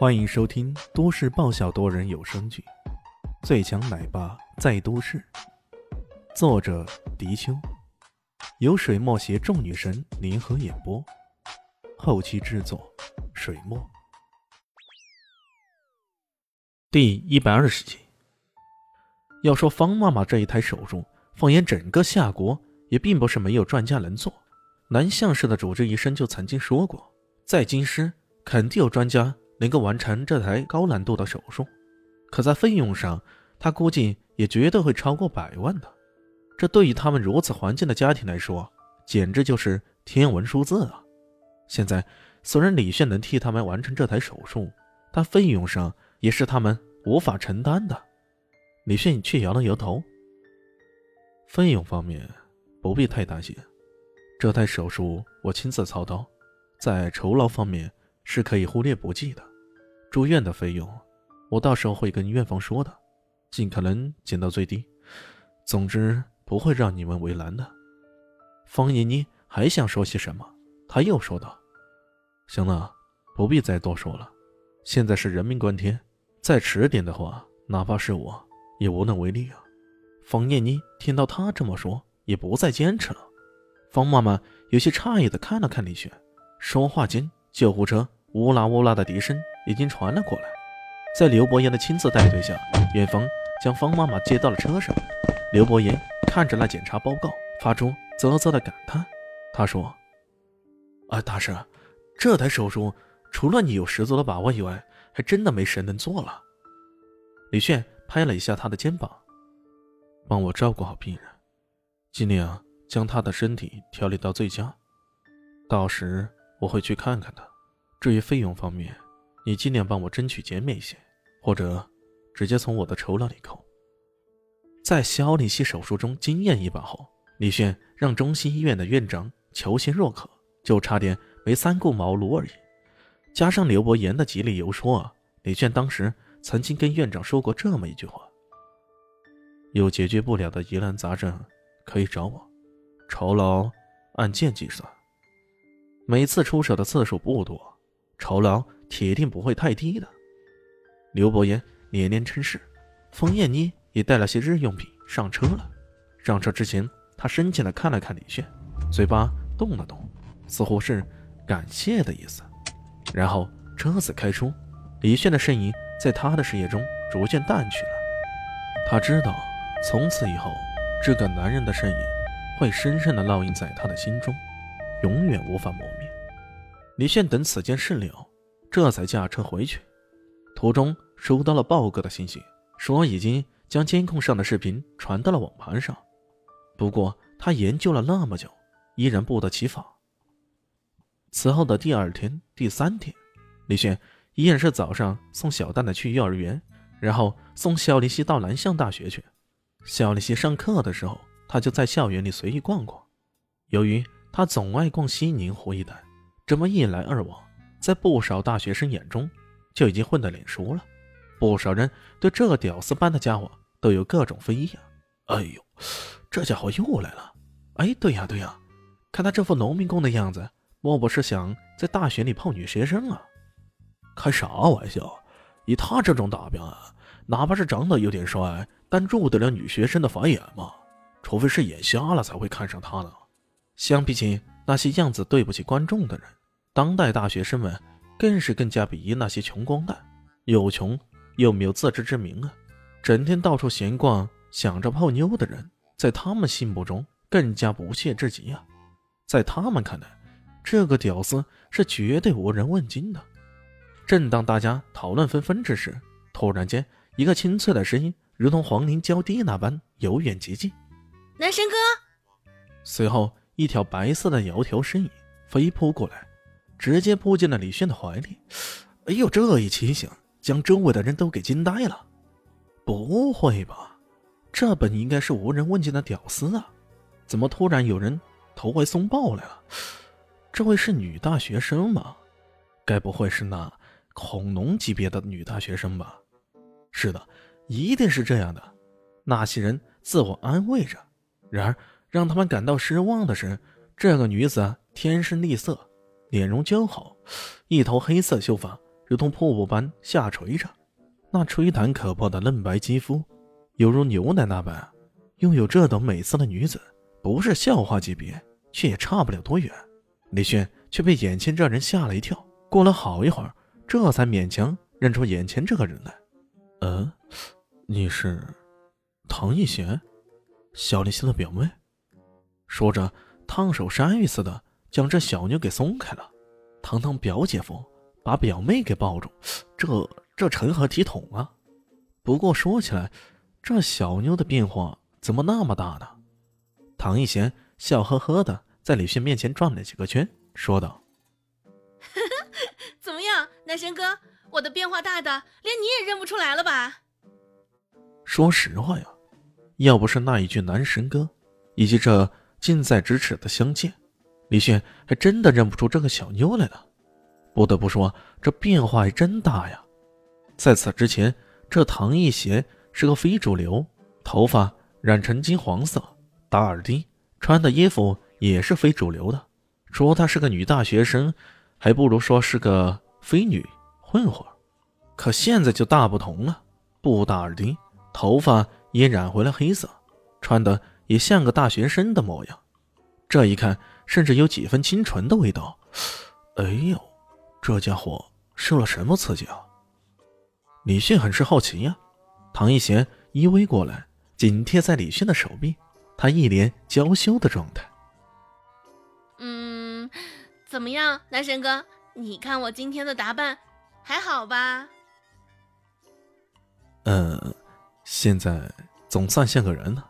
欢迎收听都市爆笑多人有声剧《最强奶爸在都市》，作者：迪秋，由水墨携众女神联合演播，后期制作：水墨。第一百二十集。要说方妈妈这一台手术，放眼整个夏国，也并不是没有专家能做。南向市的主治医生就曾经说过，在京师肯定有专家。能够完成这台高难度的手术，可在费用上，他估计也绝对会超过百万的。这对于他们如此环境的家庭来说，简直就是天文数字啊！现在虽然李炫能替他们完成这台手术，但费用上也是他们无法承担的。李炫却摇了摇头：“费用方面不必太担心，这台手术我亲自操刀，在酬劳方面是可以忽略不计的。”住院的费用，我到时候会跟院方说的，尽可能减到最低。总之不会让你们为难的。方妮妮还想说些什么，他又说道：“行了，不必再多说了。现在是人命关天，再迟点的话，哪怕是我也无能为力啊。”方念妮听到他这么说，也不再坚持了。方妈妈有些诧异的看了看李雪，说话间，救护车呜啦呜啦的笛声。已经传了过来，在刘伯言的亲自带队下，院方将方妈妈接到了车上。刘伯言看着那检查报告，发出啧啧的感叹。他说：“啊，大师，这台手术除了你有十足的把握以外，还真的没谁能做了。”李炫拍了一下他的肩膀：“帮我照顾好病人，尽量将他的身体调理到最佳。到时我会去看看他。至于费用方面……”你尽量帮我争取减免一些，或者直接从我的酬劳里扣。在肖立熙手术中经验一把后，李炫让中心医院的院长求贤若渴，就差点没三顾茅庐而已。加上刘伯言的极力游说啊，李炫当时曾经跟院长说过这么一句话：“有解决不了的疑难杂症，可以找我，酬劳按件计算。每次出手的次数不多，酬劳。”铁定不会太低的。刘伯言连连称是，冯燕妮也带了些日用品上车了。上车之前，他深情的看了看李炫，嘴巴动了动，似乎是感谢的意思。然后车子开出，李炫的身影在他的视野中逐渐淡去了。他知道，从此以后，这个男人的身影会深深的烙印在他的心中，永远无法磨灭。李炫等此件事了。这才驾车回去，途中收到了豹哥的信息，说已经将监控上的视频传到了网盘上。不过他研究了那么久，依然不得其法。此后的第二天、第三天，李炫依然是早上送小蛋蛋去幼儿园，然后送肖立熙到南向大学去。肖立熙上课的时候，他就在校园里随意逛逛。由于他总爱逛西宁湖一带，这么一来二往。在不少大学生眼中，就已经混得脸熟了。不少人对这个屌丝般的家伙都有各种非议啊！哎呦，这家伙又来了！哎，对呀对呀，看他这副农民工的样子，莫不是想在大学里泡女学生啊？开啥玩笑！以他这种打扮，哪怕是长得有点帅，但入得了女学生的法眼吗？除非是眼瞎了才会看上他呢。相比起那些样子对不起观众的人。当代大学生们更是更加鄙夷那些穷光蛋，又穷又没有自知之明啊！整天到处闲逛，想着泡妞的人，在他们心目中更加不屑至极啊！在他们看来，这个屌丝是绝对无人问津的。正当大家讨论纷纷之时，突然间，一个清脆的声音如同黄鹂娇滴那般由远及近：“男神哥！”随后，一条白色的窈窕身影飞扑过来。直接扑进了李轩的怀里，哎呦，这一提醒将周围的人都给惊呆了。不会吧？这本应该是无人问津的屌丝啊，怎么突然有人投怀送抱来了？这位是女大学生吗？该不会是那恐龙级别的女大学生吧？是的，一定是这样的。那些人自我安慰着。然而，让他们感到失望的是，这个女子天生丽色。脸容姣好，一头黑色秀发如同瀑布般下垂着，那吹弹可破的嫩白肌肤，犹如牛奶那般。拥有这等美色的女子，不是笑话级别，却也差不了多远。李轩却被眼前这人吓了一跳，过了好一会儿，这才勉强认出眼前这个人来。嗯，你是唐艺贤，小林溪的表妹。说着，烫手山芋似的将这小妞给松开了。堂堂表姐夫把表妹给抱住，这这成何体统啊？不过说起来，这小妞的变化……怎么那么大呢？唐一贤笑呵呵的在李迅面前转了几个圈，说道：“怎么样，男神哥，我的变化大的连你也认不出来了吧？”说实话呀，要不是那一句“男神哥”，以及这近在咫尺的相见，李迅还真的认不出这个小妞来了。不得不说，这变化还真大呀！在此之前，这唐艺贤是个非主流，头发。染成金黄色，打耳钉，穿的衣服也是非主流的。说她是个女大学生，还不如说是个非女混混。可现在就大不同了，不打耳钉，头发也染回了黑色，穿的也像个大学生的模样。这一看，甚至有几分清纯的味道。哎呦，这家伙受了什么刺激啊？李迅很是好奇呀。唐艺贤依偎过来。紧贴在李迅的手臂，他一脸娇羞的状态。嗯，怎么样，男神哥？你看我今天的打扮还好吧？呃，现在总算像个人了。